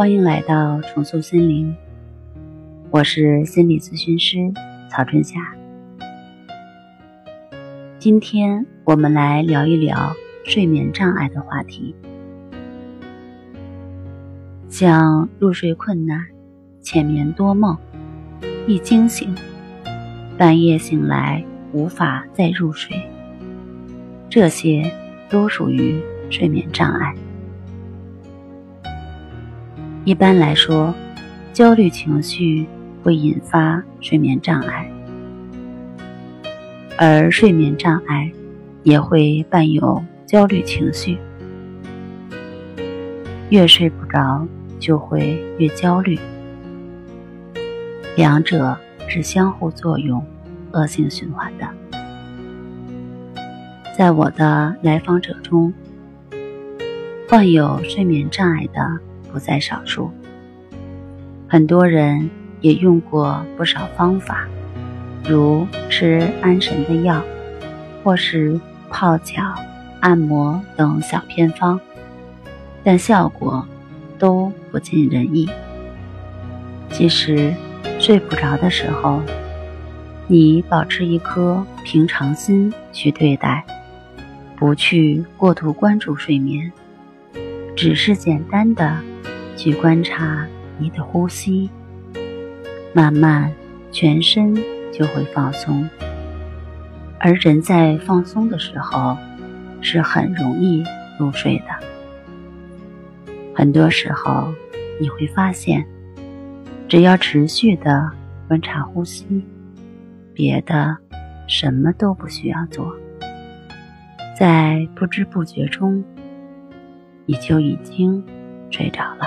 欢迎来到重塑心灵，我是心理咨询师曹春霞。今天我们来聊一聊睡眠障碍的话题，像入睡困难、浅眠多梦、易惊醒，半夜醒来无法再入睡，这些都属于睡眠障碍。一般来说，焦虑情绪会引发睡眠障碍，而睡眠障碍也会伴有焦虑情绪。越睡不着，就会越焦虑，两者是相互作用、恶性循环的。在我的来访者中，患有睡眠障碍的。不在少数，很多人也用过不少方法，如吃安神的药，或是泡脚、按摩等小偏方，但效果都不尽人意。其实，睡不着的时候，你保持一颗平常心去对待，不去过度关注睡眠，只是简单的。去观察你的呼吸，慢慢全身就会放松。而人在放松的时候，是很容易入睡的。很多时候你会发现，只要持续的观察呼吸，别的什么都不需要做，在不知不觉中，你就已经睡着了。